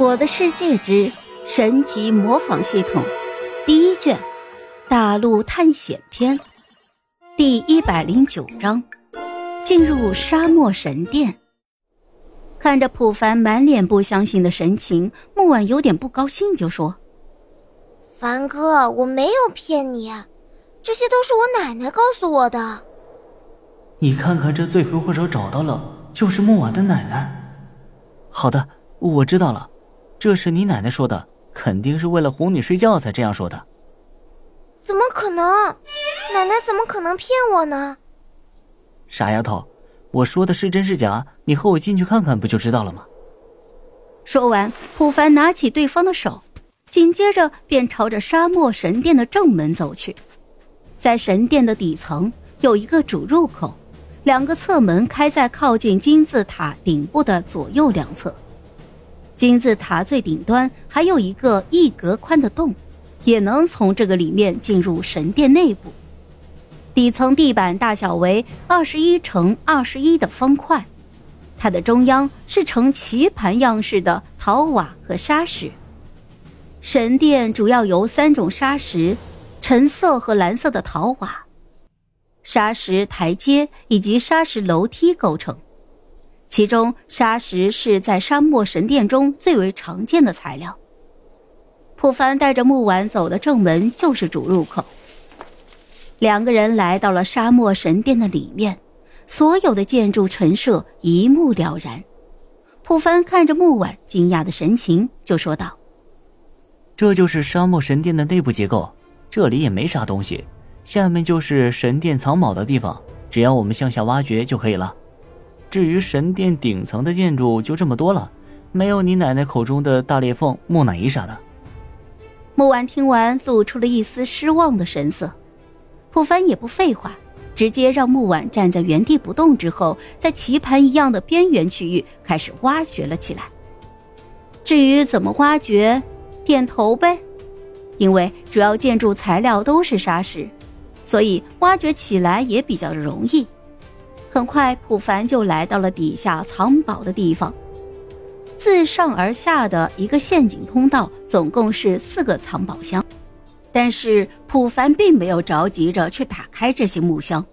我的世界之神级模仿系统第一卷大陆探险篇第一百零九章进入沙漠神殿。看着普凡满脸不相信的神情，木婉有点不高兴，就说：“凡哥，我没有骗你，这些都是我奶奶告诉我的。你看看这罪魁祸首找到了，就是木婉的奶奶。好的，我知道了。”这是你奶奶说的，肯定是为了哄你睡觉才这样说的。怎么可能？奶奶怎么可能骗我呢？傻丫头，我说的是真是假？你和我进去看看不就知道了吗？说完，普凡拿起对方的手，紧接着便朝着沙漠神殿的正门走去。在神殿的底层有一个主入口，两个侧门开在靠近金字塔顶部的左右两侧。金字塔最顶端还有一个一格宽的洞，也能从这个里面进入神殿内部。底层地板大小为二十一乘二十一的方块，它的中央是呈棋盘样式的陶瓦和沙石。神殿主要由三种沙石：橙色和蓝色的陶瓦、沙石台阶以及沙石楼梯构成。其中，砂石是在沙漠神殿中最为常见的材料。普凡带着木婉走的正门就是主入口。两个人来到了沙漠神殿的里面，所有的建筑陈设一目了然。普凡看着木婉惊讶的神情，就说道：“这就是沙漠神殿的内部结构，这里也没啥东西，下面就是神殿藏宝的地方，只要我们向下挖掘就可以了。”至于神殿顶层的建筑就这么多了，没有你奶奶口中的大裂缝、木乃伊啥的。木婉听完，露出了一丝失望的神色。普凡也不废话，直接让木婉站在原地不动，之后在棋盘一样的边缘区域开始挖掘了起来。至于怎么挖掘，点头呗。因为主要建筑材料都是沙石，所以挖掘起来也比较容易。很快，普凡就来到了底下藏宝的地方。自上而下的一个陷阱通道，总共是四个藏宝箱。但是普凡并没有着急着去打开这些木箱，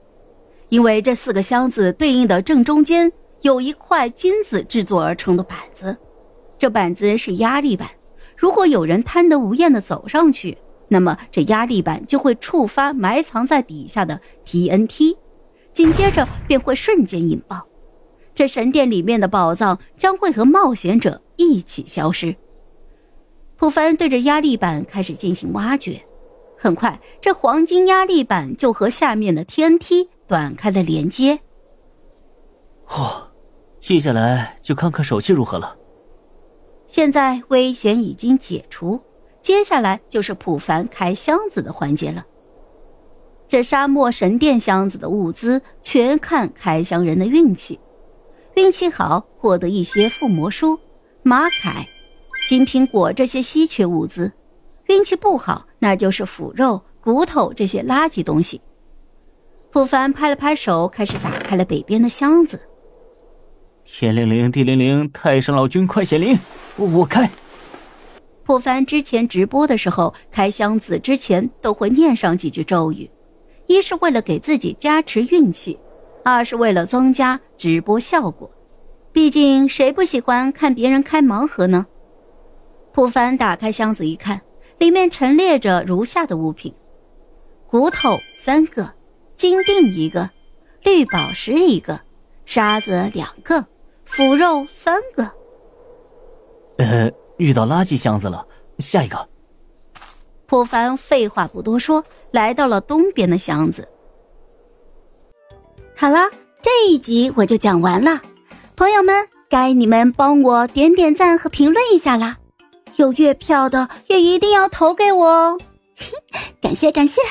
因为这四个箱子对应的正中间有一块金子制作而成的板子，这板子是压力板。如果有人贪得无厌的走上去，那么这压力板就会触发埋藏在底下的 TNT。紧接着便会瞬间引爆，这神殿里面的宝藏将会和冒险者一起消失。普凡对着压力板开始进行挖掘，很快这黄金压力板就和下面的天梯断开了连接。哦，接下来就看看手气如何了。现在危险已经解除，接下来就是普凡开箱子的环节了。这沙漠神殿箱子的物资全看开箱人的运气，运气好获得一些附魔书、马铠、金苹果这些稀缺物资；运气不好，那就是腐肉、骨头这些垃圾东西。普凡拍了拍手，开始打开了北边的箱子。天灵灵，地灵灵，太上老君快显灵！我开。普凡之前直播的时候开箱子之前都会念上几句咒语。一是为了给自己加持运气，二是为了增加直播效果。毕竟谁不喜欢看别人开盲盒呢？普凡打开箱子一看，里面陈列着如下的物品：骨头三个，金锭一个，绿宝石一个，沙子两个，腐肉三个。呃，遇到垃圾箱子了，下一个。普凡废话不多说，来到了东边的箱子。好了，这一集我就讲完了，朋友们，该你们帮我点点赞和评论一下啦！有月票的也一定要投给我哦，感 谢感谢。